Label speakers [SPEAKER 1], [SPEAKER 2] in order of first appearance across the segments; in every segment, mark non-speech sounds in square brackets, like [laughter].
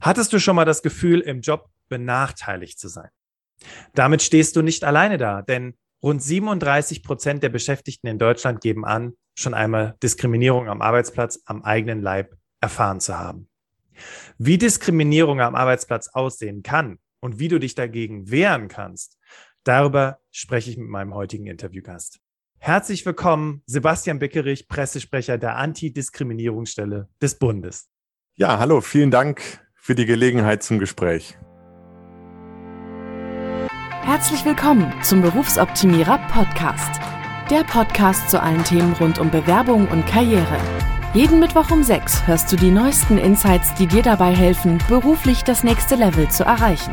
[SPEAKER 1] Hattest du schon mal das Gefühl, im Job benachteiligt zu sein? Damit stehst du nicht alleine da, denn rund 37 Prozent der Beschäftigten in Deutschland geben an, schon einmal Diskriminierung am Arbeitsplatz am eigenen Leib erfahren zu haben. Wie Diskriminierung am Arbeitsplatz aussehen kann und wie du dich dagegen wehren kannst, darüber spreche ich mit meinem heutigen Interviewgast. Herzlich willkommen, Sebastian Beckerich, Pressesprecher der Antidiskriminierungsstelle des Bundes.
[SPEAKER 2] Ja, hallo, vielen Dank für die Gelegenheit zum Gespräch.
[SPEAKER 3] Herzlich willkommen zum Berufsoptimierer Podcast. Der Podcast zu allen Themen rund um Bewerbung und Karriere. Jeden Mittwoch um 6 hörst du die neuesten Insights, die dir dabei helfen, beruflich das nächste Level zu erreichen.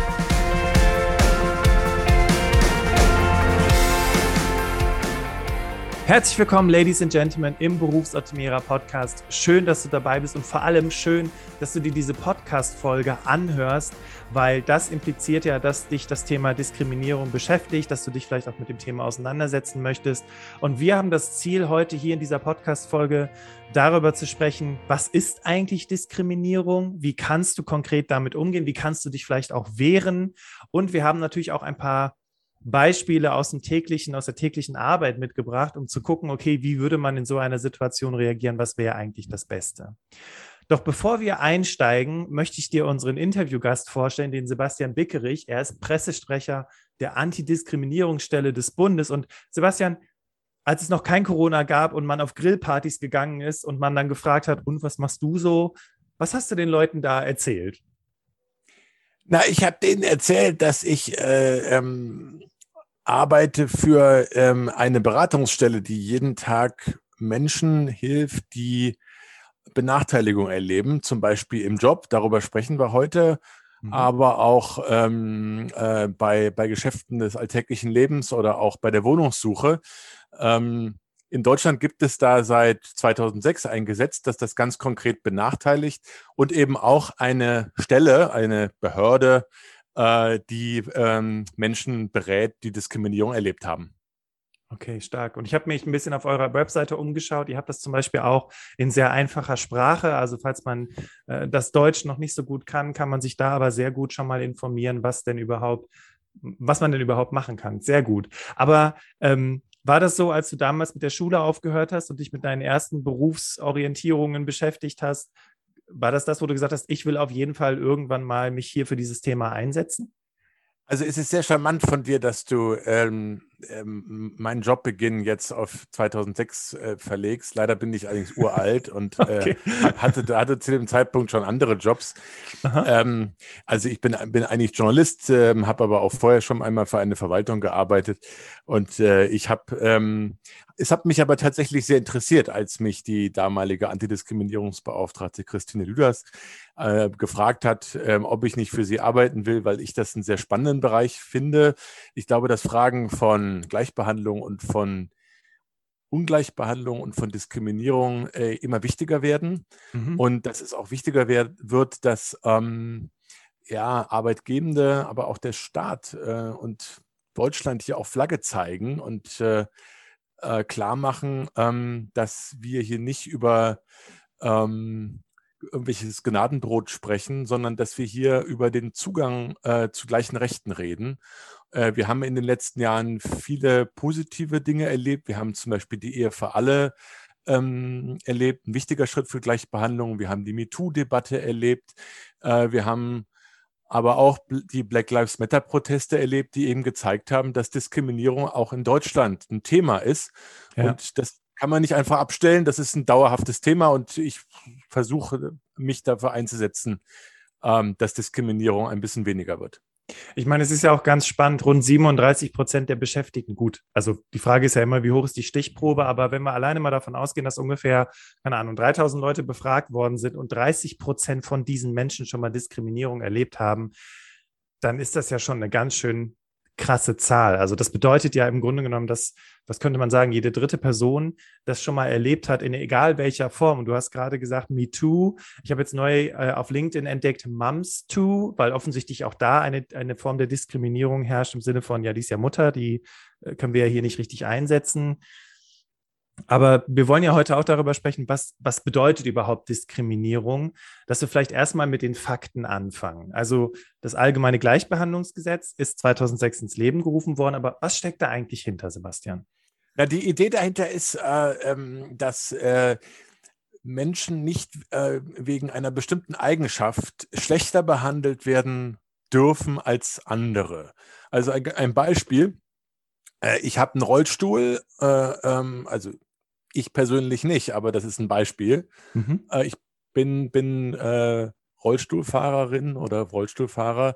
[SPEAKER 1] Herzlich willkommen, Ladies and Gentlemen, im Berufsoptimierer Podcast. Schön, dass du dabei bist und vor allem schön, dass du dir diese Podcast-Folge anhörst, weil das impliziert ja, dass dich das Thema Diskriminierung beschäftigt, dass du dich vielleicht auch mit dem Thema auseinandersetzen möchtest. Und wir haben das Ziel, heute hier in dieser Podcast-Folge darüber zu sprechen, was ist eigentlich Diskriminierung? Wie kannst du konkret damit umgehen? Wie kannst du dich vielleicht auch wehren? Und wir haben natürlich auch ein paar Beispiele aus dem täglichen, aus der täglichen Arbeit mitgebracht, um zu gucken, okay, wie würde man in so einer Situation reagieren? Was wäre eigentlich das Beste? Doch bevor wir einsteigen, möchte ich dir unseren Interviewgast vorstellen, den Sebastian Bickerich. Er ist Pressesprecher der Antidiskriminierungsstelle des Bundes. Und Sebastian, als es noch kein Corona gab und man auf Grillpartys gegangen ist und man dann gefragt hat, und was machst du so? Was hast du den Leuten da erzählt?
[SPEAKER 2] Na, ich habe denen erzählt, dass ich äh, ähm, arbeite für ähm, eine Beratungsstelle, die jeden Tag Menschen hilft, die Benachteiligung erleben, zum Beispiel im Job. Darüber sprechen wir heute. Mhm. Aber auch ähm, äh, bei, bei Geschäften des alltäglichen Lebens oder auch bei der Wohnungssuche. Ähm, in Deutschland gibt es da seit 2006 ein Gesetz, das das ganz konkret benachteiligt und eben auch eine Stelle, eine Behörde, äh, die ähm, Menschen berät, die Diskriminierung erlebt haben.
[SPEAKER 1] Okay, stark. Und ich habe mich ein bisschen auf eurer Webseite umgeschaut. Ihr habt das zum Beispiel auch in sehr einfacher Sprache. Also falls man äh, das Deutsch noch nicht so gut kann, kann man sich da aber sehr gut schon mal informieren, was denn überhaupt, was man denn überhaupt machen kann. Sehr gut. Aber ähm, war das so, als du damals mit der Schule aufgehört hast und dich mit deinen ersten Berufsorientierungen beschäftigt hast, war das das, wo du gesagt hast, ich will auf jeden Fall irgendwann mal mich hier für dieses Thema einsetzen?
[SPEAKER 2] Also es ist sehr charmant von dir, dass du ähm, ähm, meinen Jobbeginn jetzt auf 2006 äh, verlegst. Leider bin ich allerdings uralt und [laughs] äh, okay. äh, hatte, hatte zu dem Zeitpunkt schon andere Jobs. Ähm, also ich bin, bin eigentlich Journalist, äh, habe aber auch vorher schon einmal für eine Verwaltung gearbeitet und äh, ich habe ähm, es hat mich aber tatsächlich sehr interessiert, als mich die damalige Antidiskriminierungsbeauftragte Christine Lüders äh, gefragt hat, ähm, ob ich nicht für sie arbeiten will, weil ich das einen sehr spannenden Bereich finde. Ich glaube, dass Fragen von Gleichbehandlung und von Ungleichbehandlung und von Diskriminierung äh, immer wichtiger werden. Mhm. Und dass es auch wichtiger werd, wird, dass ähm, ja, Arbeitgebende, aber auch der Staat äh, und Deutschland hier auch Flagge zeigen und äh, äh, klar machen, ähm, dass wir hier nicht über ähm, irgendwelches Gnadenbrot sprechen, sondern dass wir hier über den Zugang äh, zu gleichen Rechten reden wir haben in den letzten Jahren viele positive Dinge erlebt. Wir haben zum Beispiel die Ehe für alle ähm, erlebt, ein wichtiger Schritt für Gleichbehandlung. Wir haben die MeToo-Debatte erlebt. Äh, wir haben aber auch die Black Lives Matter-Proteste erlebt, die eben gezeigt haben, dass Diskriminierung auch in Deutschland ein Thema ist. Ja. Und das kann man nicht einfach abstellen. Das ist ein dauerhaftes Thema und ich versuche, mich dafür einzusetzen, ähm, dass Diskriminierung ein bisschen weniger wird.
[SPEAKER 1] Ich meine, es ist ja auch ganz spannend, rund 37 Prozent der Beschäftigten, gut, also die Frage ist ja immer, wie hoch ist die Stichprobe, aber wenn wir alleine mal davon ausgehen, dass ungefähr, keine Ahnung, 3000 Leute befragt worden sind und 30 Prozent von diesen Menschen schon mal Diskriminierung erlebt haben, dann ist das ja schon eine ganz schön krasse Zahl. Also das bedeutet ja im Grunde genommen, dass, was könnte man sagen, jede dritte Person das schon mal erlebt hat, in egal welcher Form. Und du hast gerade gesagt, Me Too. Ich habe jetzt neu äh, auf LinkedIn entdeckt, Mums Too, weil offensichtlich auch da eine, eine Form der Diskriminierung herrscht im Sinne von, ja, die ist ja Mutter, die äh, können wir ja hier nicht richtig einsetzen. Aber wir wollen ja heute auch darüber sprechen, was, was bedeutet überhaupt Diskriminierung, dass wir vielleicht erstmal mit den Fakten anfangen. Also das allgemeine Gleichbehandlungsgesetz ist 2006 ins Leben gerufen worden, aber was steckt da eigentlich hinter, Sebastian?
[SPEAKER 2] Ja, die Idee dahinter ist, äh, ähm, dass äh, Menschen nicht äh, wegen einer bestimmten Eigenschaft schlechter behandelt werden dürfen als andere. Also ein, ein Beispiel. Äh, ich habe einen Rollstuhl, äh, ähm, also ich persönlich nicht, aber das ist ein Beispiel. Mhm. Äh, ich bin, bin äh, Rollstuhlfahrerin oder Rollstuhlfahrer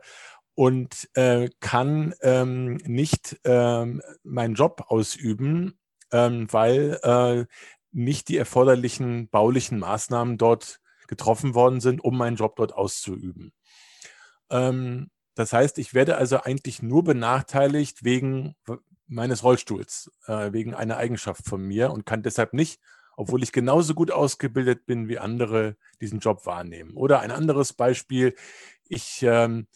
[SPEAKER 2] und äh, kann ähm, nicht ähm, meinen Job ausüben, ähm, weil äh, nicht die erforderlichen baulichen Maßnahmen dort getroffen worden sind, um meinen Job dort auszuüben. Ähm, das heißt, ich werde also eigentlich nur benachteiligt wegen meines Rollstuhls äh, wegen einer Eigenschaft von mir und kann deshalb nicht, obwohl ich genauso gut ausgebildet bin wie andere, diesen Job wahrnehmen. Oder ein anderes Beispiel, ich ähm,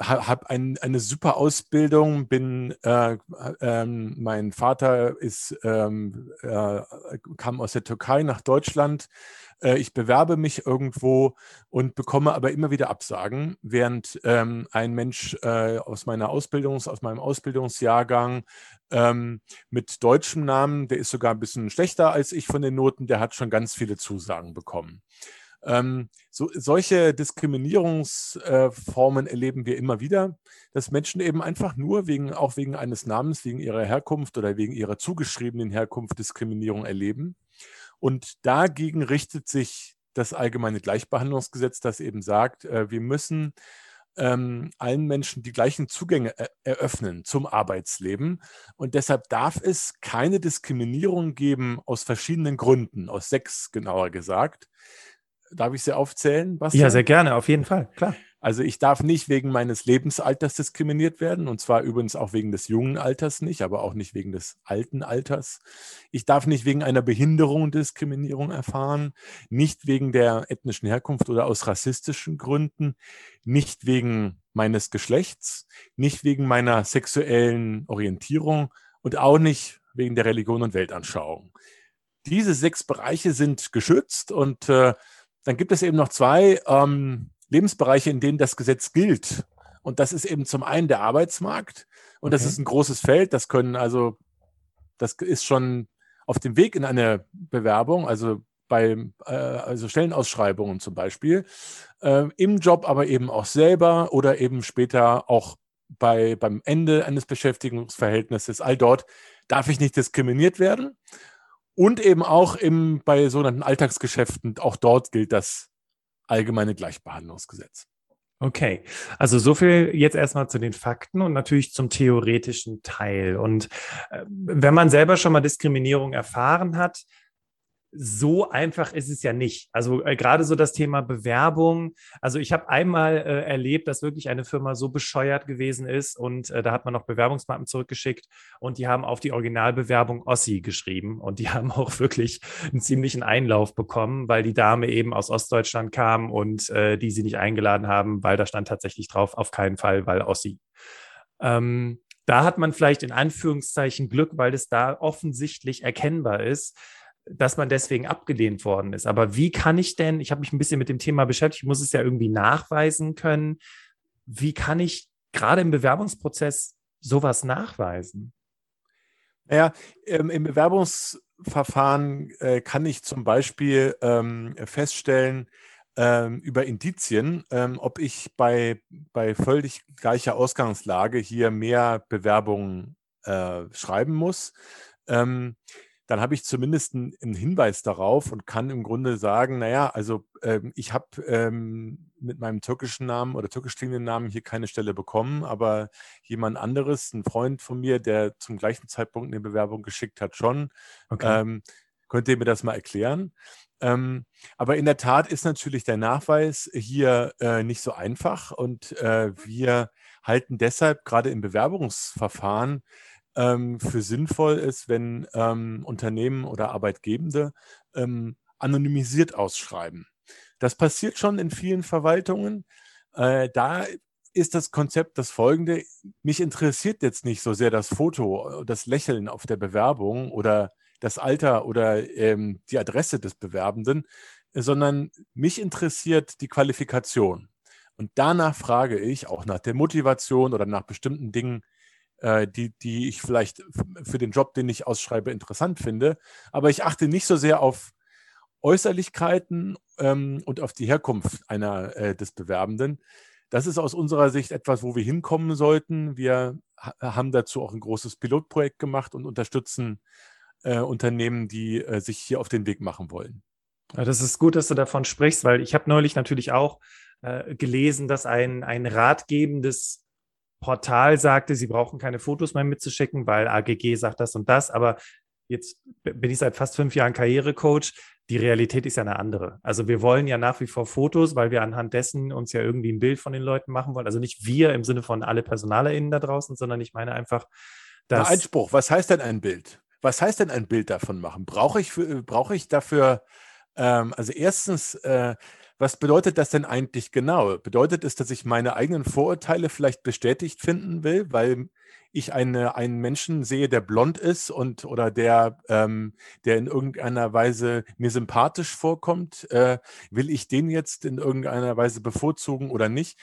[SPEAKER 2] habe ein, eine super Ausbildung, bin, äh, ähm, mein Vater ist, ähm, äh, kam aus der Türkei nach Deutschland. Äh, ich bewerbe mich irgendwo und bekomme aber immer wieder Absagen, während ähm, ein Mensch äh, aus meiner Ausbildungs, aus meinem Ausbildungsjahrgang ähm, mit deutschem Namen, der ist sogar ein bisschen schlechter als ich von den Noten, der hat schon ganz viele Zusagen bekommen. Ähm, so, solche Diskriminierungsformen äh, erleben wir immer wieder, dass Menschen eben einfach nur wegen, auch wegen eines Namens, wegen ihrer Herkunft oder wegen ihrer zugeschriebenen Herkunft Diskriminierung erleben. Und dagegen richtet sich das allgemeine Gleichbehandlungsgesetz, das eben sagt, äh, wir müssen ähm, allen Menschen die gleichen Zugänge er eröffnen zum Arbeitsleben. Und deshalb darf es keine Diskriminierung geben aus verschiedenen Gründen, aus sechs genauer gesagt. Darf ich sie aufzählen?
[SPEAKER 1] Bastian? Ja, sehr gerne, auf jeden Fall, klar.
[SPEAKER 2] Also ich darf nicht wegen meines Lebensalters diskriminiert werden und zwar übrigens auch wegen des jungen Alters nicht, aber auch nicht wegen des alten Alters. Ich darf nicht wegen einer Behinderung Diskriminierung erfahren, nicht wegen der ethnischen Herkunft oder aus rassistischen Gründen, nicht wegen meines Geschlechts, nicht wegen meiner sexuellen Orientierung und auch nicht wegen der Religion und Weltanschauung. Diese sechs Bereiche sind geschützt und äh, dann gibt es eben noch zwei ähm, Lebensbereiche, in denen das Gesetz gilt. Und das ist eben zum einen der Arbeitsmarkt. Und okay. das ist ein großes Feld. Das können also, das ist schon auf dem Weg in eine Bewerbung, also bei äh, also Stellenausschreibungen zum Beispiel, äh, im Job aber eben auch selber oder eben später auch bei, beim Ende eines Beschäftigungsverhältnisses. All dort darf ich nicht diskriminiert werden. Und eben auch im, bei sogenannten Alltagsgeschäften, auch dort gilt das allgemeine Gleichbehandlungsgesetz.
[SPEAKER 1] Okay, also so viel jetzt erstmal zu den Fakten und natürlich zum theoretischen Teil. Und äh, wenn man selber schon mal Diskriminierung erfahren hat, so einfach ist es ja nicht. Also äh, gerade so das Thema Bewerbung. Also ich habe einmal äh, erlebt, dass wirklich eine Firma so bescheuert gewesen ist und äh, da hat man noch Bewerbungsmappen zurückgeschickt und die haben auf die Originalbewerbung Ossi geschrieben und die [laughs] haben auch wirklich einen ziemlichen Einlauf bekommen, weil die Dame eben aus Ostdeutschland kam und äh, die sie nicht eingeladen haben, weil da stand tatsächlich drauf, auf keinen Fall, weil Ossi. Ähm, da hat man vielleicht in Anführungszeichen Glück, weil es da offensichtlich erkennbar ist dass man deswegen abgelehnt worden ist. Aber wie kann ich denn, ich habe mich ein bisschen mit dem Thema beschäftigt, ich muss es ja irgendwie nachweisen können, wie kann ich gerade im Bewerbungsprozess sowas nachweisen?
[SPEAKER 2] Naja, ähm, im Bewerbungsverfahren äh, kann ich zum Beispiel ähm, feststellen, ähm, über Indizien, ob ich bei, bei völlig gleicher Ausgangslage hier mehr Bewerbungen äh, schreiben muss. Dann habe ich zumindest einen Hinweis darauf und kann im Grunde sagen, naja, also ähm, ich habe ähm, mit meinem türkischen Namen oder türkisch klingenden Namen hier keine Stelle bekommen, aber jemand anderes, ein Freund von mir, der zum gleichen Zeitpunkt eine Bewerbung geschickt hat, schon. Okay. Ähm, könnt ihr mir das mal erklären? Ähm, aber in der Tat ist natürlich der Nachweis hier äh, nicht so einfach und äh, wir halten deshalb gerade im Bewerbungsverfahren ähm, für sinnvoll ist, wenn ähm, Unternehmen oder Arbeitgebende ähm, anonymisiert ausschreiben. Das passiert schon in vielen Verwaltungen. Äh, da ist das Konzept das folgende. Mich interessiert jetzt nicht so sehr das Foto, das Lächeln auf der Bewerbung oder das Alter oder ähm, die Adresse des Bewerbenden, sondern mich interessiert die Qualifikation. Und danach frage ich auch nach der Motivation oder nach bestimmten Dingen, äh, die, die ich vielleicht für den Job, den ich ausschreibe, interessant finde. Aber ich achte nicht so sehr auf Äußerlichkeiten ähm, und auf die Herkunft einer äh, des Bewerbenden. Das ist aus unserer Sicht etwas, wo wir hinkommen sollten. Wir ha haben dazu auch ein großes Pilotprojekt gemacht und unterstützen äh, Unternehmen, die äh, sich hier auf den Weg machen wollen.
[SPEAKER 1] Ja, das ist gut, dass du davon sprichst, weil ich habe neulich natürlich auch äh, gelesen, dass ein, ein ratgebendes Portal sagte, sie brauchen keine Fotos mehr mitzuschicken, weil AGG sagt das und das. Aber jetzt bin ich seit fast fünf Jahren Karrierecoach die Realität ist ja eine andere. Also wir wollen ja nach wie vor Fotos, weil wir anhand dessen uns ja irgendwie ein Bild von den Leuten machen wollen. Also nicht wir im Sinne von alle PersonalerInnen da draußen, sondern ich meine einfach, dass.
[SPEAKER 2] Einspruch, was heißt denn ein Bild? Was heißt denn ein Bild davon machen? Brauche ich, für, brauche ich dafür, ähm, also erstens, äh, was bedeutet das denn eigentlich genau? Bedeutet es, dass ich meine eigenen Vorurteile vielleicht bestätigt finden will, weil ich eine, einen Menschen sehe, der blond ist und oder der, ähm, der in irgendeiner Weise mir sympathisch vorkommt, äh, will ich den jetzt in irgendeiner Weise bevorzugen oder nicht?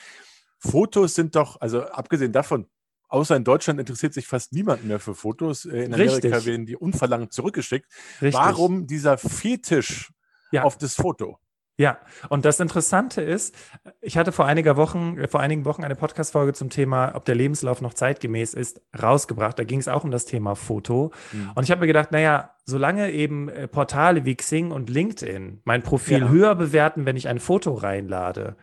[SPEAKER 2] Fotos sind doch, also abgesehen davon, außer in Deutschland interessiert sich fast niemand mehr für Fotos. Äh, in Amerika Richtig. werden die unverlangt zurückgeschickt. Richtig. Warum dieser Fetisch ja. auf das Foto?
[SPEAKER 1] Ja, und das Interessante ist, ich hatte vor einiger Wochen, vor einigen Wochen eine Podcast-Folge zum Thema, ob der Lebenslauf noch zeitgemäß ist, rausgebracht. Da ging es auch um das Thema Foto. Mhm. Und ich habe mir gedacht, naja, solange eben äh, Portale wie Xing und LinkedIn mein Profil ja. höher bewerten, wenn ich ein Foto reinlade,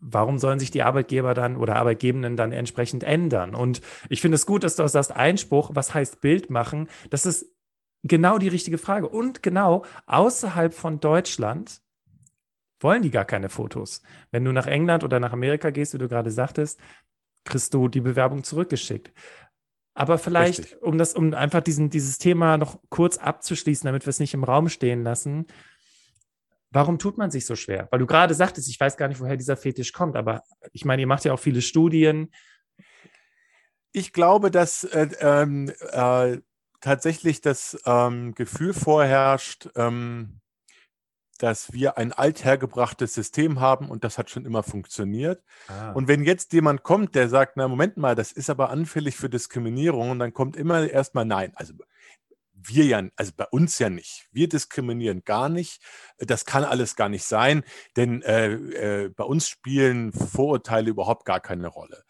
[SPEAKER 1] warum sollen sich die Arbeitgeber dann oder Arbeitgebenden dann entsprechend ändern? Und ich finde es gut, dass du auch sagst, Einspruch, was heißt Bild machen? Das ist genau die richtige Frage. Und genau außerhalb von Deutschland wollen die gar keine Fotos. Wenn du nach England oder nach Amerika gehst, wie du gerade sagtest, kriegst du die Bewerbung zurückgeschickt. Aber vielleicht, Richtig. um das, um einfach diesen, dieses Thema noch kurz abzuschließen, damit wir es nicht im Raum stehen lassen, warum tut man sich so schwer? Weil du gerade sagtest, ich weiß gar nicht, woher dieser Fetisch kommt, aber ich meine, ihr macht ja auch viele Studien.
[SPEAKER 2] Ich glaube, dass äh, ähm, äh, tatsächlich das ähm, Gefühl vorherrscht, ähm, dass wir ein althergebrachtes System haben und das hat schon immer funktioniert. Ah. Und wenn jetzt jemand kommt, der sagt, na Moment mal, das ist aber anfällig für Diskriminierung, und dann kommt immer erstmal nein. Also wir ja, also bei uns ja nicht. Wir diskriminieren gar nicht. Das kann alles gar nicht sein, denn äh, äh, bei uns spielen Vorurteile überhaupt gar keine Rolle.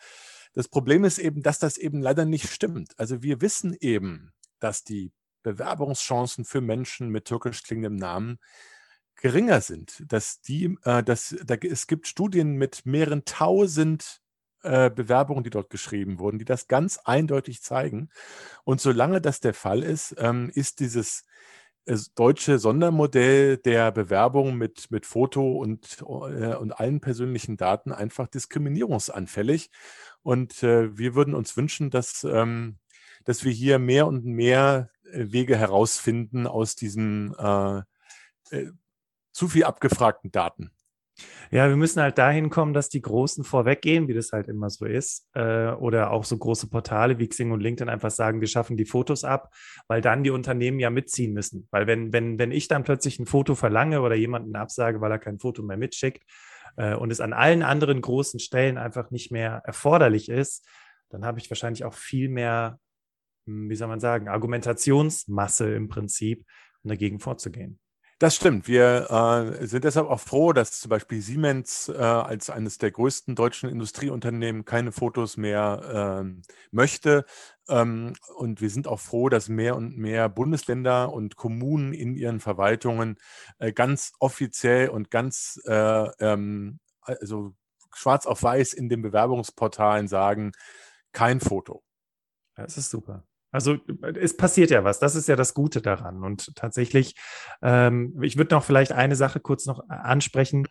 [SPEAKER 2] Das Problem ist eben, dass das eben leider nicht stimmt. Also wir wissen eben, dass die Bewerbungschancen für Menschen mit türkisch klingendem Namen geringer sind, dass die, äh, dass, da, es gibt Studien mit mehreren tausend äh, Bewerbungen, die dort geschrieben wurden, die das ganz eindeutig zeigen. Und solange das der Fall ist, ähm, ist dieses äh, deutsche Sondermodell der Bewerbung mit, mit Foto und, äh, und allen persönlichen Daten einfach diskriminierungsanfällig. Und äh, wir würden uns wünschen, dass, ähm, dass wir hier mehr und mehr äh, Wege herausfinden aus diesen äh, zu viel abgefragten Daten.
[SPEAKER 1] Ja, wir müssen halt dahin kommen, dass die Großen vorweggehen, wie das halt immer so ist. Äh, oder auch so große Portale wie Xing und LinkedIn einfach sagen, wir schaffen die Fotos ab, weil dann die Unternehmen ja mitziehen müssen. Weil wenn, wenn, wenn ich dann plötzlich ein Foto verlange oder jemanden absage, weil er kein Foto mehr mitschickt äh, und es an allen anderen großen Stellen einfach nicht mehr erforderlich ist, dann habe ich wahrscheinlich auch viel mehr, hm, wie soll man sagen, Argumentationsmasse im Prinzip, um dagegen vorzugehen.
[SPEAKER 2] Das stimmt. Wir äh, sind deshalb auch froh, dass zum Beispiel Siemens äh, als eines der größten deutschen Industrieunternehmen keine Fotos mehr ähm, möchte. Ähm, und wir sind auch froh, dass mehr und mehr Bundesländer und Kommunen in ihren Verwaltungen äh, ganz offiziell und ganz äh, ähm, also schwarz auf weiß in den Bewerbungsportalen sagen, kein Foto.
[SPEAKER 1] Das ist super. Also es passiert ja was, das ist ja das Gute daran. Und tatsächlich, ähm, ich würde noch vielleicht eine Sache kurz noch ansprechen.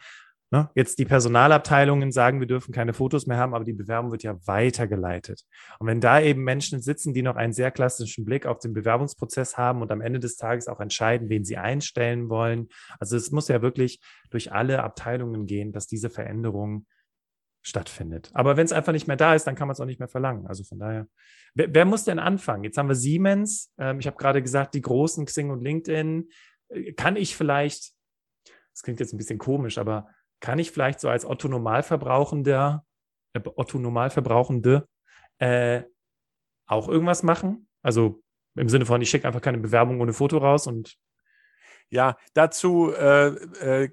[SPEAKER 1] Ne? Jetzt die Personalabteilungen sagen, wir dürfen keine Fotos mehr haben, aber die Bewerbung wird ja weitergeleitet. Und wenn da eben Menschen sitzen, die noch einen sehr klassischen Blick auf den Bewerbungsprozess haben und am Ende des Tages auch entscheiden, wen sie einstellen wollen, also es muss ja wirklich durch alle Abteilungen gehen, dass diese Veränderung stattfindet. Aber wenn es einfach nicht mehr da ist, dann kann man es auch nicht mehr verlangen. Also von daher, wer, wer muss denn anfangen? Jetzt haben wir Siemens. Ähm, ich habe gerade gesagt, die großen Xing und LinkedIn. Äh, kann ich vielleicht, das klingt jetzt ein bisschen komisch, aber kann ich vielleicht so als Otto Normalverbrauchender, äh, Otto Normalverbrauchende äh, auch irgendwas machen? Also im Sinne von, ich schicke einfach keine Bewerbung ohne Foto raus und
[SPEAKER 2] ja, dazu äh, äh,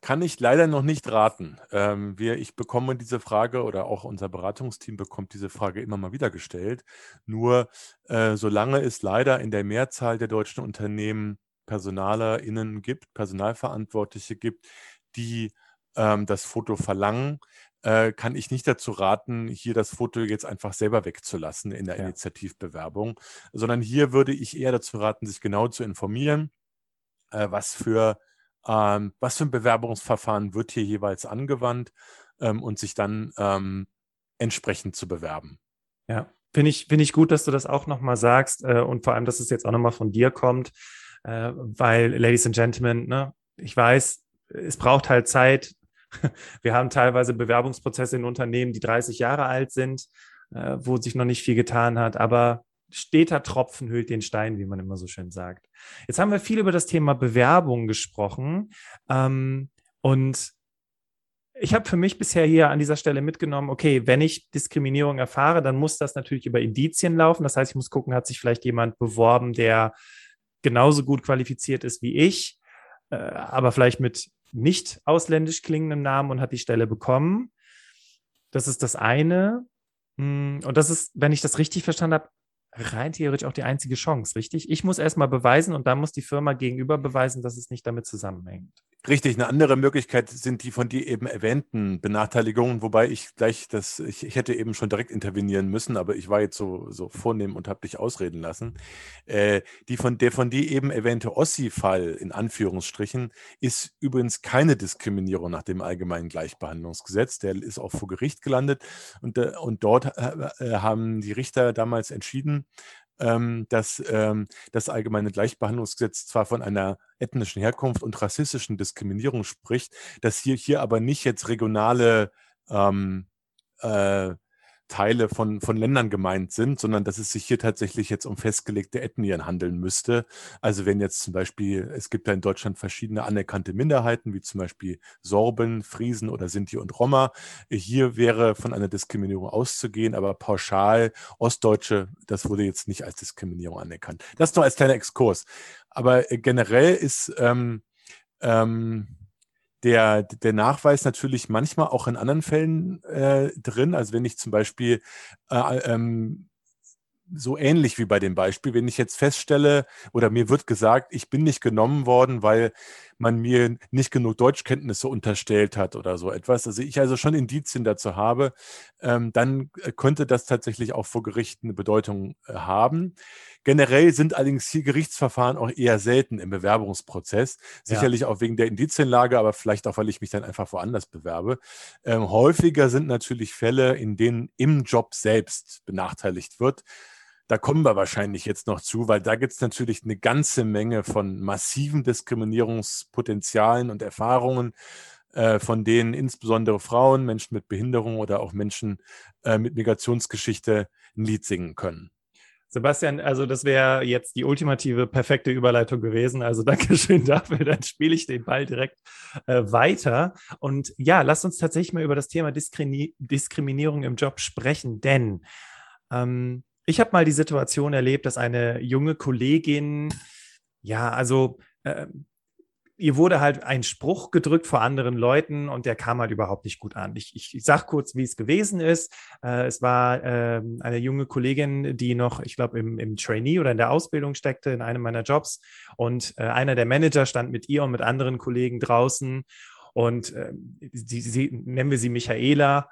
[SPEAKER 2] kann ich leider noch nicht raten. Ähm, wir, ich bekomme diese Frage oder auch unser Beratungsteam bekommt diese Frage immer mal wieder gestellt. Nur äh, solange es leider in der Mehrzahl der deutschen Unternehmen PersonalerInnen gibt, Personalverantwortliche gibt, die ähm, das Foto verlangen, äh, kann ich nicht dazu raten, hier das Foto jetzt einfach selber wegzulassen in der ja. Initiativbewerbung, sondern hier würde ich eher dazu raten, sich genau zu informieren, äh, was für ähm, was für ein Bewerbungsverfahren wird hier jeweils angewandt ähm, und sich dann ähm, entsprechend zu bewerben.
[SPEAKER 1] Ja, finde ich, finde ich gut, dass du das auch nochmal sagst äh, und vor allem, dass es jetzt auch nochmal von dir kommt, äh, weil, Ladies and Gentlemen, ne, ich weiß, es braucht halt Zeit, [laughs] Wir haben teilweise Bewerbungsprozesse in Unternehmen, die 30 Jahre alt sind, äh, wo sich noch nicht viel getan hat, aber steter Tropfen hüllt den Stein, wie man immer so schön sagt. Jetzt haben wir viel über das Thema Bewerbung gesprochen ähm, und ich habe für mich bisher hier an dieser Stelle mitgenommen, okay, wenn ich Diskriminierung erfahre, dann muss das natürlich über Indizien laufen. Das heißt, ich muss gucken, hat sich vielleicht jemand beworben, der genauso gut qualifiziert ist wie ich, äh, aber vielleicht mit nicht ausländisch klingendem Namen und hat die Stelle bekommen. Das ist das eine. Hm, und das ist, wenn ich das richtig verstanden habe, rein theoretisch auch die einzige Chance, richtig? Ich muss erstmal beweisen und dann muss die Firma gegenüber beweisen, dass es nicht damit zusammenhängt.
[SPEAKER 2] Richtig, eine andere Möglichkeit sind die von dir eben erwähnten Benachteiligungen, wobei ich gleich das, ich, ich hätte eben schon direkt intervenieren müssen, aber ich war jetzt so, so vornehm und habe dich ausreden lassen. Äh, die von, der von dir eben erwähnte Ossi-Fall in Anführungsstrichen ist übrigens keine Diskriminierung nach dem Allgemeinen Gleichbehandlungsgesetz. Der ist auch vor Gericht gelandet und, äh, und dort äh, äh haben die Richter damals entschieden, ähm, dass ähm, das Allgemeine Gleichbehandlungsgesetz zwar von einer ethnischen Herkunft und rassistischen Diskriminierung spricht, dass hier, hier aber nicht jetzt regionale ähm, äh, Teile von, von Ländern gemeint sind, sondern dass es sich hier tatsächlich jetzt um festgelegte Ethnien handeln müsste. Also wenn jetzt zum Beispiel, es gibt ja in Deutschland verschiedene anerkannte Minderheiten, wie zum Beispiel Sorben, Friesen oder Sinti und Roma. Hier wäre von einer Diskriminierung auszugehen, aber pauschal Ostdeutsche, das wurde jetzt nicht als Diskriminierung anerkannt. Das nur als kleiner Exkurs. Aber äh, generell ist ähm, ähm, der, der Nachweis natürlich manchmal auch in anderen Fällen äh, drin. Also wenn ich zum Beispiel äh, ähm, so ähnlich wie bei dem Beispiel, wenn ich jetzt feststelle oder mir wird gesagt, ich bin nicht genommen worden, weil man mir nicht genug Deutschkenntnisse unterstellt hat oder so etwas, also ich also schon Indizien dazu habe, ähm, dann äh, könnte das tatsächlich auch vor Gericht eine Bedeutung äh, haben. Generell sind allerdings hier Gerichtsverfahren auch eher selten im Bewerbungsprozess. Sicherlich ja. auch wegen der Indizienlage, aber vielleicht auch, weil ich mich dann einfach woanders bewerbe. Ähm, häufiger sind natürlich Fälle, in denen im Job selbst benachteiligt wird. Da kommen wir wahrscheinlich jetzt noch zu, weil da gibt es natürlich eine ganze Menge von massiven Diskriminierungspotenzialen und Erfahrungen, äh, von denen insbesondere Frauen, Menschen mit Behinderung oder auch Menschen äh, mit Migrationsgeschichte ein Lied singen können.
[SPEAKER 1] Sebastian, also das wäre jetzt die ultimative perfekte Überleitung gewesen. Also [laughs] Dankeschön dafür. Dann spiele ich den Ball direkt äh, weiter. Und ja, lasst uns tatsächlich mal über das Thema Diskrini Diskriminierung im Job sprechen, denn ähm, ich habe mal die Situation erlebt, dass eine junge Kollegin, ja, also äh, ihr wurde halt ein Spruch gedrückt vor anderen Leuten und der kam halt überhaupt nicht gut an. Ich, ich, ich sag kurz, wie es gewesen ist. Äh, es war äh, eine junge Kollegin, die noch, ich glaube, im, im Trainee oder in der Ausbildung steckte, in einem meiner Jobs. Und äh, einer der Manager stand mit ihr und mit anderen Kollegen draußen. Und äh, sie, sie, nennen wir sie Michaela.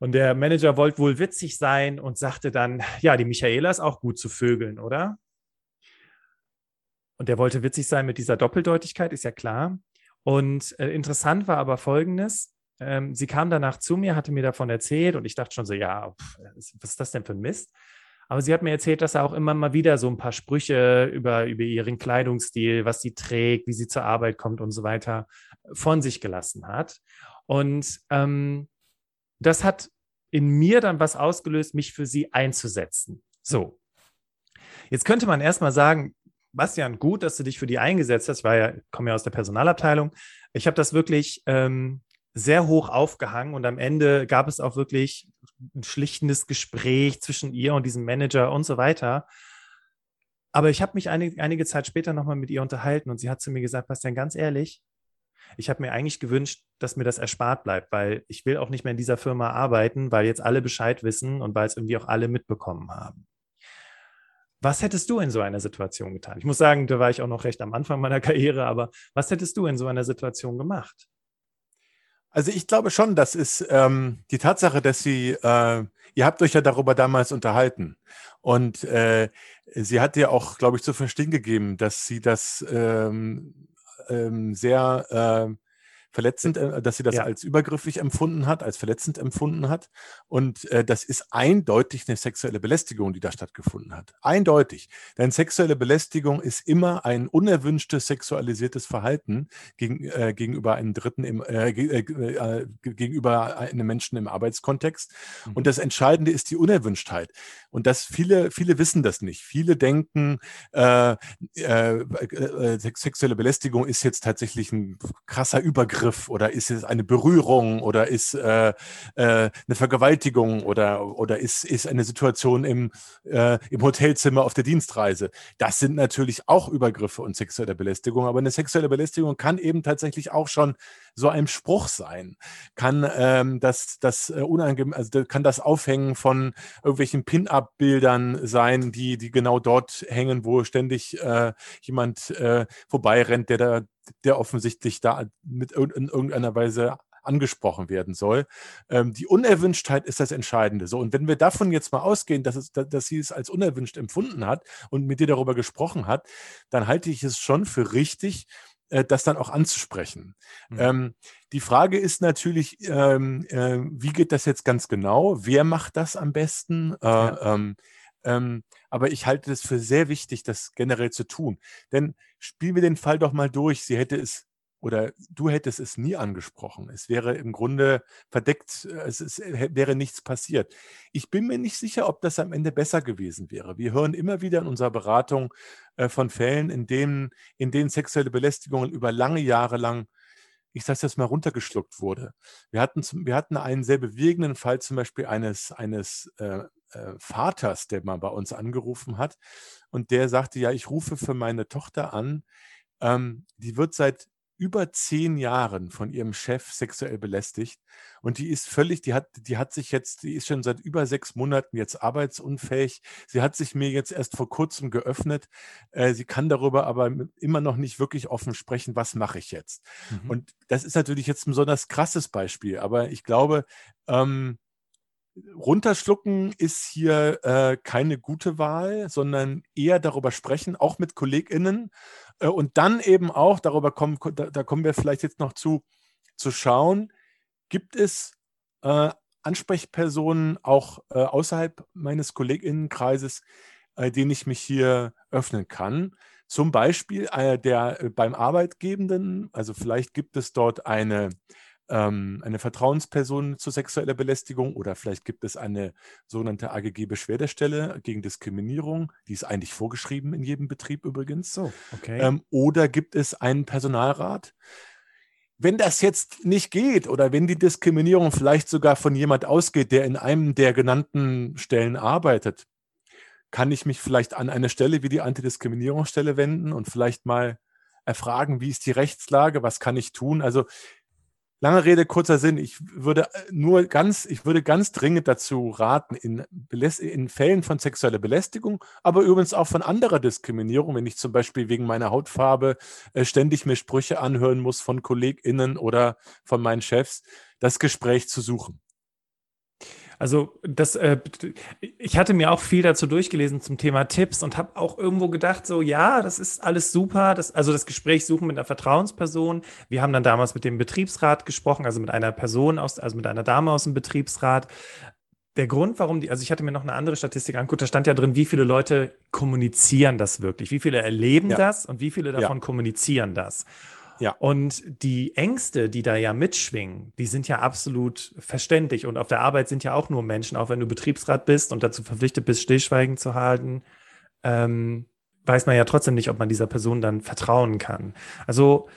[SPEAKER 1] Und der Manager wollte wohl witzig sein und sagte dann, ja, die Michaela ist auch gut zu vögeln, oder? Und der wollte witzig sein mit dieser Doppeldeutigkeit, ist ja klar. Und äh, interessant war aber Folgendes. Ähm, sie kam danach zu mir, hatte mir davon erzählt und ich dachte schon so, ja, pff, was ist das denn für ein Mist? Aber sie hat mir erzählt, dass er auch immer mal wieder so ein paar Sprüche über, über ihren Kleidungsstil, was sie trägt, wie sie zur Arbeit kommt und so weiter von sich gelassen hat. Und ähm, das hat in mir dann was ausgelöst, mich für sie einzusetzen. So. Jetzt könnte man erstmal sagen, Bastian, gut, dass du dich für die eingesetzt hast, weil ja, komme ja aus der Personalabteilung. Ich habe das wirklich ähm, sehr hoch aufgehangen und am Ende gab es auch wirklich ein schlichtendes Gespräch zwischen ihr und diesem Manager und so weiter. Aber ich habe mich einige, einige Zeit später nochmal mit ihr unterhalten und sie hat zu mir gesagt, Bastian, ganz ehrlich, ich habe mir eigentlich gewünscht, dass mir das erspart bleibt, weil ich will auch nicht mehr in dieser Firma arbeiten, weil jetzt alle Bescheid wissen und weil es irgendwie auch alle mitbekommen haben. Was hättest du in so einer Situation getan? Ich muss sagen, da war ich auch noch recht am Anfang meiner [laughs] Karriere, aber was hättest du in so einer Situation gemacht?
[SPEAKER 2] Also ich glaube schon, das ist ähm, die Tatsache, dass sie, äh, ihr habt euch ja darüber damals unterhalten und äh, sie hat dir auch, glaube ich, zu verstehen gegeben, dass sie das ähm, ähm, sehr äh, verletzend, äh, dass sie das ja. als übergriffig empfunden hat, als verletzend empfunden hat. Und äh, das ist eindeutig eine sexuelle Belästigung, die da stattgefunden hat. Eindeutig. Denn sexuelle Belästigung ist immer ein unerwünschtes sexualisiertes Verhalten gegen, äh, gegenüber einem Dritten, im, äh, äh, äh, gegenüber einem Menschen im Arbeitskontext. Mhm. Und das Entscheidende ist die Unerwünschtheit. Und das viele, viele wissen das nicht. Viele denken, sexuelle Belästigung ist jetzt tatsächlich ein krasser Übergriff Angriff oder ist es eine Berührung oder ist äh, äh, eine Vergewaltigung oder, oder ist, ist eine Situation im, äh, im Hotelzimmer auf der Dienstreise. Das sind natürlich auch Übergriffe und sexuelle Belästigung, aber eine sexuelle Belästigung kann eben tatsächlich auch schon so ein Spruch sein, kann ähm, das, das äh, unangenehm, also kann das Aufhängen von irgendwelchen Pin-Up-Bildern sein, die, die genau dort hängen, wo ständig äh, jemand äh, vorbeirennt, der da der offensichtlich da mit in irgendeiner Weise angesprochen werden soll. Ähm, die Unerwünschtheit ist das Entscheidende. So, und wenn wir davon jetzt mal ausgehen, dass, es, dass sie es als unerwünscht empfunden hat und mit dir darüber gesprochen hat, dann halte ich es schon für richtig, äh, das dann auch anzusprechen. Mhm. Ähm, die Frage ist natürlich, ähm, äh, wie geht das jetzt ganz genau? Wer macht das am besten? Äh, ja. ähm, ähm aber ich halte es für sehr wichtig, das generell zu tun. Denn spielen wir den Fall doch mal durch. Sie hätte es oder du hättest es nie angesprochen. Es wäre im Grunde verdeckt, es ist, wäre nichts passiert. Ich bin mir nicht sicher, ob das am Ende besser gewesen wäre. Wir hören immer wieder in unserer Beratung äh, von Fällen, in denen, in denen sexuelle Belästigungen über lange Jahre lang ich sage jetzt mal, runtergeschluckt wurde. Wir hatten, wir hatten einen sehr bewegenden Fall zum Beispiel eines, eines äh, äh, Vaters, der mal bei uns angerufen hat und der sagte, ja, ich rufe für meine Tochter an, ähm, die wird seit über zehn Jahren von ihrem Chef sexuell belästigt und die ist völlig, die hat, die hat sich jetzt, die ist schon seit über sechs Monaten jetzt arbeitsunfähig. Sie hat sich mir jetzt erst vor kurzem geöffnet. Äh, sie kann darüber aber immer noch nicht wirklich offen sprechen, was mache ich jetzt. Mhm. Und das ist natürlich jetzt ein besonders krasses Beispiel, aber ich glaube, ähm, runterschlucken ist hier äh, keine gute Wahl, sondern eher darüber sprechen, auch mit KollegInnen. Äh, und dann eben auch, darüber kommen, da, da, kommen wir vielleicht jetzt noch zu, zu schauen, gibt es äh, Ansprechpersonen auch äh, außerhalb meines KollegInnenkreises, äh, denen ich mich hier öffnen kann. Zum Beispiel äh, der beim Arbeitgebenden, also vielleicht gibt es dort eine ähm, eine Vertrauensperson zu sexueller Belästigung oder vielleicht gibt es eine sogenannte AGG-Beschwerdestelle gegen Diskriminierung. Die ist eigentlich vorgeschrieben in jedem Betrieb übrigens. So, okay. Ähm, oder gibt es einen Personalrat? Wenn das jetzt nicht geht oder wenn die Diskriminierung vielleicht sogar von jemand ausgeht, der in einem der genannten Stellen arbeitet, kann ich mich vielleicht an eine Stelle wie die Antidiskriminierungsstelle wenden und vielleicht mal erfragen, wie ist die Rechtslage, was kann ich tun? Also Lange Rede, kurzer Sinn. Ich würde äh, nur ganz, ich würde ganz dringend dazu raten, in, in, Fällen von sexueller Belästigung, aber übrigens auch von anderer Diskriminierung, wenn ich zum Beispiel wegen meiner Hautfarbe äh, ständig mir Sprüche anhören muss von KollegInnen oder von meinen Chefs, das Gespräch zu suchen.
[SPEAKER 1] Also das, äh, ich hatte mir auch viel dazu durchgelesen zum Thema Tipps und habe auch irgendwo gedacht, so ja, das ist alles super. Das, also das Gespräch suchen mit einer Vertrauensperson. Wir haben dann damals mit dem Betriebsrat gesprochen, also mit einer Person aus, also mit einer Dame aus dem Betriebsrat. Der Grund, warum die, also ich hatte mir noch eine andere Statistik angeguckt, da stand ja drin, wie viele Leute kommunizieren das wirklich, wie viele erleben ja. das und wie viele davon ja. kommunizieren das. Ja. Und die Ängste, die da ja mitschwingen, die sind ja absolut verständlich. Und auf der Arbeit sind ja auch nur Menschen, auch wenn du Betriebsrat bist und dazu verpflichtet bist, Stillschweigen zu halten, ähm, weiß man ja trotzdem nicht, ob man dieser Person dann vertrauen kann. Also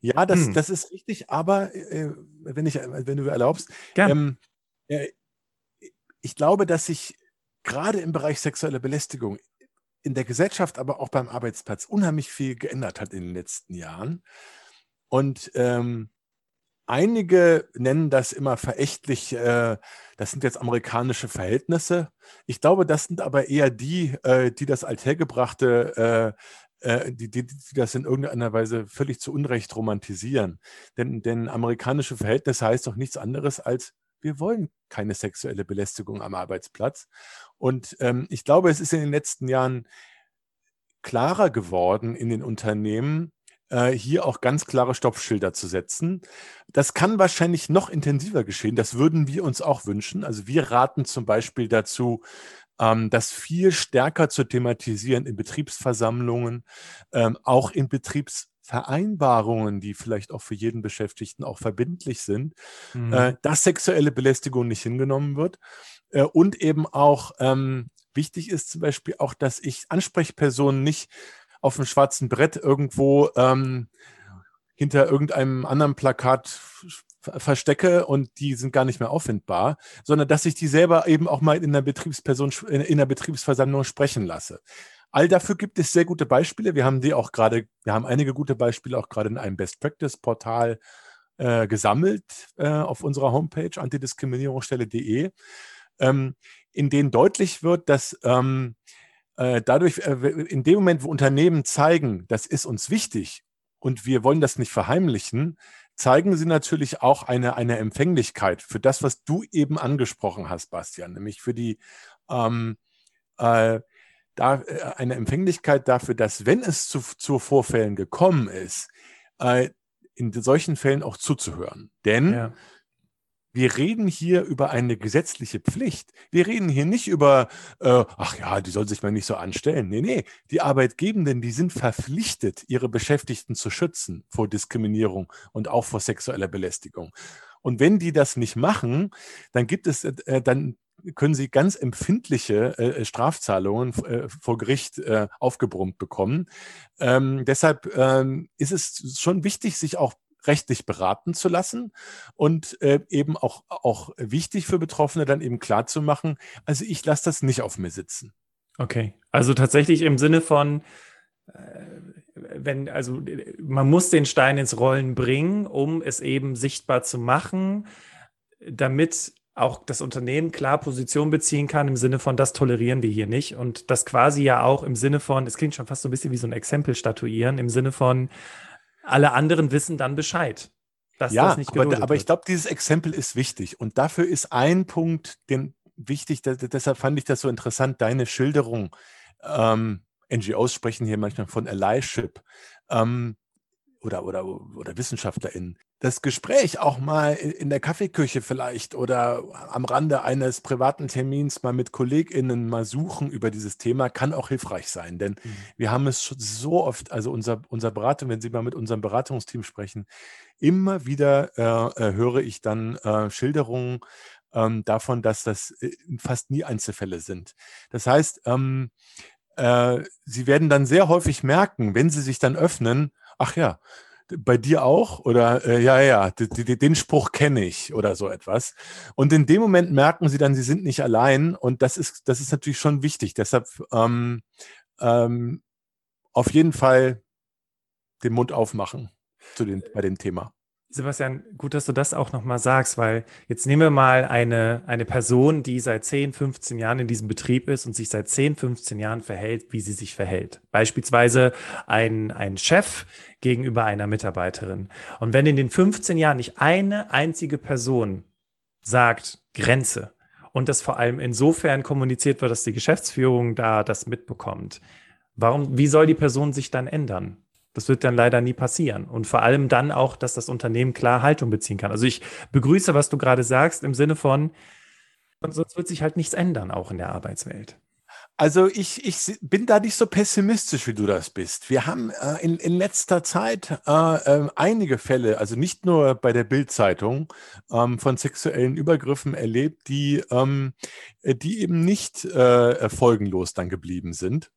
[SPEAKER 2] ja, das, hm. das ist richtig, aber äh, wenn, ich, wenn du erlaubst, ähm, äh, ich glaube, dass sich gerade im Bereich sexuelle Belästigung in der Gesellschaft, aber auch beim Arbeitsplatz unheimlich viel geändert hat in den letzten Jahren. Und ähm, einige nennen das immer verächtlich, äh, das sind jetzt amerikanische Verhältnisse. Ich glaube, das sind aber eher die, äh, die das Althergebrachte, äh, äh die, die, die, das in irgendeiner Weise völlig zu Unrecht romantisieren. Denn, denn amerikanische Verhältnisse heißt doch nichts anderes als wir wollen keine sexuelle Belästigung am Arbeitsplatz. Und ähm, ich glaube, es ist in den letzten Jahren klarer geworden in den Unternehmen, äh, hier auch ganz klare Stoppschilder zu setzen. Das kann wahrscheinlich noch intensiver geschehen. Das würden wir uns auch wünschen. Also wir raten zum Beispiel dazu, ähm, das viel stärker zu thematisieren in Betriebsversammlungen, ähm, auch in Betriebs Vereinbarungen, die vielleicht auch für jeden Beschäftigten auch verbindlich sind, mhm. äh, dass sexuelle Belästigung nicht hingenommen wird. Äh, und eben auch ähm, wichtig ist zum Beispiel auch, dass ich Ansprechpersonen nicht auf dem schwarzen Brett irgendwo ähm, hinter irgendeinem anderen Plakat verstecke und die sind gar nicht mehr auffindbar, sondern dass ich die selber eben auch mal in der Betriebsperson, in der Betriebsversammlung sprechen lasse. All dafür gibt es sehr gute Beispiele. Wir haben die auch gerade, wir haben einige gute Beispiele auch gerade in einem Best Practice Portal äh, gesammelt äh, auf unserer Homepage antidiskriminierungsstelle.de, ähm, in denen deutlich wird, dass ähm, äh, dadurch, äh, in dem Moment, wo Unternehmen zeigen, das ist uns wichtig und wir wollen das nicht verheimlichen, zeigen sie natürlich auch eine, eine Empfänglichkeit für das, was du eben angesprochen hast, Bastian, nämlich für die ähm, äh, da, äh, eine Empfänglichkeit dafür, dass wenn es zu, zu Vorfällen gekommen ist, äh, in solchen Fällen auch zuzuhören. Denn ja. wir reden hier über eine gesetzliche Pflicht. Wir reden hier nicht über, äh, ach ja, die soll sich mal nicht so anstellen. Nee, nee, die Arbeitgebenden, die sind verpflichtet, ihre Beschäftigten zu schützen vor Diskriminierung und auch vor sexueller Belästigung. Und wenn die das nicht machen, dann gibt es, äh, dann können Sie ganz empfindliche äh, äh, Strafzahlungen äh, vor Gericht äh, aufgebrummt bekommen. Ähm, deshalb ähm, ist es schon wichtig, sich auch rechtlich beraten zu lassen und äh, eben auch, auch wichtig für Betroffene dann eben klar zu machen, also ich lasse das nicht auf mir sitzen.
[SPEAKER 1] Okay, also tatsächlich im Sinne von, äh, wenn, also man muss den Stein ins Rollen bringen, um es eben sichtbar zu machen, damit auch das Unternehmen klar Position beziehen kann im Sinne von, das tolerieren wir hier nicht. Und das quasi ja auch im Sinne von, es klingt schon fast so ein bisschen wie so ein Exempel statuieren, im Sinne von, alle anderen wissen dann Bescheid.
[SPEAKER 2] Dass ja, das nicht aber, aber ich glaube, dieses Exempel ist wichtig. Und dafür ist ein Punkt, den wichtig, deshalb fand ich das so interessant, deine Schilderung. Ähm, NGOs sprechen hier manchmal von Allyship. Ähm, oder, oder, oder WissenschaftlerInnen das Gespräch auch mal in der Kaffeeküche vielleicht oder am Rande eines privaten Termins mal mit KollegInnen mal suchen über dieses Thema kann auch hilfreich sein. Denn mhm. wir haben es so oft, also unser, unser Beratung, wenn Sie mal mit unserem Beratungsteam sprechen, immer wieder äh, äh höre ich dann äh, Schilderungen ähm, davon, dass das äh, fast nie Einzelfälle sind. Das heißt, ähm, äh, Sie werden dann sehr häufig merken, wenn Sie sich dann öffnen, ach ja, bei dir auch? Oder äh, ja, ja, den Spruch kenne ich oder so etwas. Und in dem Moment merken sie dann, sie sind nicht allein. Und das ist, das ist natürlich schon wichtig. Deshalb ähm, ähm, auf jeden Fall den Mund aufmachen zu den, bei dem Thema.
[SPEAKER 1] Sebastian, gut, dass du das auch nochmal sagst, weil jetzt nehmen wir mal eine, eine Person, die seit 10, 15 Jahren in diesem Betrieb ist und sich seit 10, 15 Jahren verhält, wie sie sich verhält. Beispielsweise ein, ein Chef gegenüber einer Mitarbeiterin. Und wenn in den 15 Jahren nicht eine einzige Person sagt Grenze und das vor allem insofern kommuniziert wird, dass die Geschäftsführung da das mitbekommt. Warum, wie soll die Person sich dann ändern? Das wird dann leider nie passieren. Und vor allem dann auch, dass das Unternehmen klar Haltung beziehen kann. Also ich begrüße, was du gerade sagst, im Sinne von, sonst wird sich halt nichts ändern, auch in der Arbeitswelt.
[SPEAKER 2] Also ich, ich bin da nicht so pessimistisch, wie du das bist. Wir haben äh, in, in letzter Zeit äh, äh, einige Fälle, also nicht nur bei der Bildzeitung, ähm, von sexuellen Übergriffen erlebt, die, ähm, die eben nicht äh, folgenlos dann geblieben sind.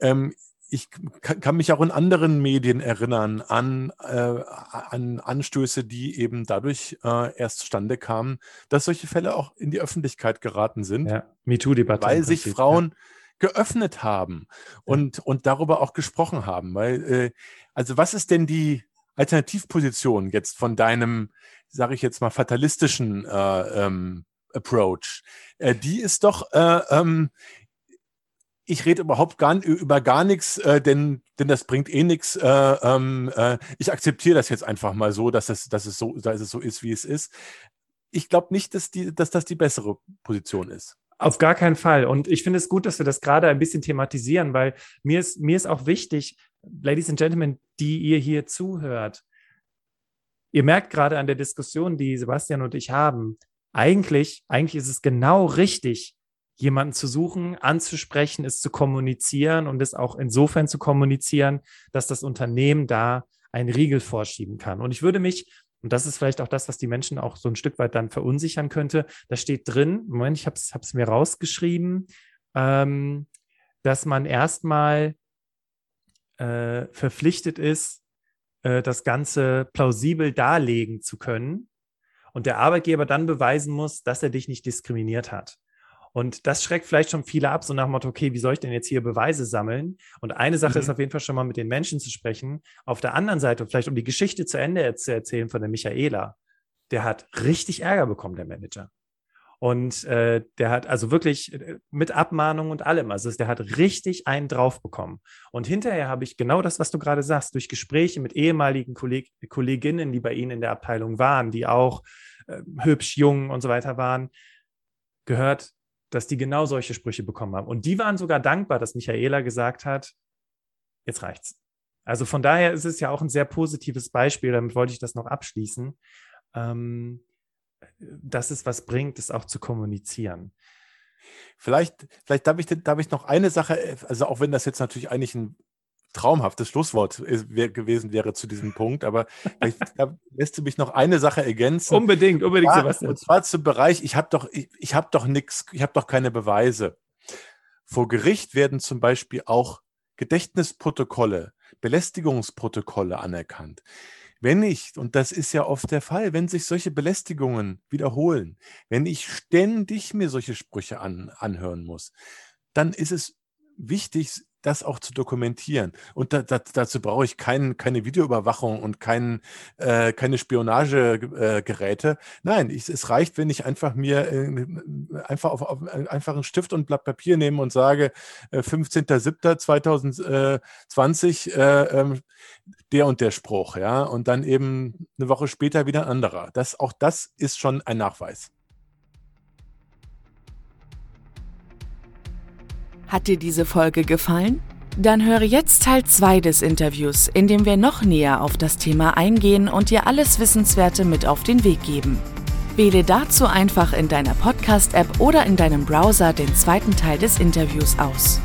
[SPEAKER 2] Ähm, ich kann, mich auch in anderen Medien erinnern an, äh, an Anstöße, die eben dadurch äh, erst zustande kamen, dass solche Fälle auch in die Öffentlichkeit geraten sind. Ja,
[SPEAKER 1] MeToo-Debatte.
[SPEAKER 2] Weil sich Frauen ja. geöffnet haben und, ja. und darüber auch gesprochen haben. Weil, äh, also was ist denn die Alternativposition jetzt von deinem, sage ich jetzt mal, fatalistischen äh, ähm, Approach? Äh, die ist doch äh, ähm, ich rede überhaupt gar, über gar nichts, äh, denn, denn das bringt eh nichts. Äh, ähm, äh, ich akzeptiere das jetzt einfach mal so, dass es, dass es so, dass es so ist, wie es ist. Ich glaube nicht, dass, die, dass das die bessere Position ist.
[SPEAKER 1] Auf gar keinen Fall. Und ich finde es gut, dass wir das gerade ein bisschen thematisieren, weil mir ist, mir ist auch wichtig, Ladies and Gentlemen, die ihr hier zuhört, ihr merkt gerade an der Diskussion, die Sebastian und ich haben, eigentlich, eigentlich ist es genau richtig, jemanden zu suchen, anzusprechen, es zu kommunizieren und es auch insofern zu kommunizieren, dass das Unternehmen da einen Riegel vorschieben kann. Und ich würde mich, und das ist vielleicht auch das, was die Menschen auch so ein Stück weit dann verunsichern könnte, da steht drin, Moment, ich habe es mir rausgeschrieben, ähm, dass man erstmal äh, verpflichtet ist, äh, das Ganze plausibel darlegen zu können und der Arbeitgeber dann beweisen muss, dass er dich nicht diskriminiert hat. Und das schreckt vielleicht schon viele ab, so nach dem Motto, okay, wie soll ich denn jetzt hier Beweise sammeln? Und eine Sache mhm. ist auf jeden Fall schon mal mit den Menschen zu sprechen. Auf der anderen Seite, vielleicht um die Geschichte zu Ende zu erzählen von der Michaela, der hat richtig Ärger bekommen, der Manager. Und äh, der hat also wirklich äh, mit Abmahnung und allem, also der hat richtig einen drauf bekommen. Und hinterher habe ich genau das, was du gerade sagst, durch Gespräche mit ehemaligen Kolleg Kolleginnen, die bei Ihnen in der Abteilung waren, die auch äh, hübsch, jung und so weiter waren, gehört, dass die genau solche Sprüche bekommen haben. Und die waren sogar dankbar, dass Michaela gesagt hat, jetzt reicht's. Also von daher ist es ja auch ein sehr positives Beispiel, damit wollte ich das noch abschließen, ähm, dass es was bringt, es auch zu kommunizieren.
[SPEAKER 2] Vielleicht, vielleicht darf ich, darf ich noch eine Sache, also auch wenn das jetzt natürlich eigentlich ein traumhaftes Schlusswort gewesen wäre zu diesem Punkt, aber da lässt du mich noch eine Sache ergänzen.
[SPEAKER 1] Unbedingt, unbedingt,
[SPEAKER 2] zwar, Sebastian. Und zwar zum Bereich, ich habe doch, ich, ich habe doch nichts, ich habe doch keine Beweise. Vor Gericht werden zum Beispiel auch Gedächtnisprotokolle, Belästigungsprotokolle anerkannt. Wenn ich, und das ist ja oft der Fall, wenn sich solche Belästigungen wiederholen, wenn ich ständig mir solche Sprüche an, anhören muss, dann ist es wichtig, das auch zu dokumentieren. Und da, da, dazu brauche ich kein, keine Videoüberwachung und kein, äh, keine Spionagegeräte. Äh, Nein, ich, es reicht, wenn ich einfach mir äh, einfach auf, auf einfach einen Stift und Blatt Papier nehme und sage, äh, 15.07.2020 äh, ähm, der und der Spruch, ja, und dann eben eine Woche später wieder ein anderer. Das, auch das ist schon ein Nachweis.
[SPEAKER 3] Hat dir diese Folge gefallen? Dann höre jetzt Teil 2 des Interviews, in dem wir noch näher auf das Thema eingehen und dir alles Wissenswerte mit auf den Weg geben. Wähle dazu einfach in deiner Podcast-App oder in deinem Browser den zweiten Teil des Interviews aus.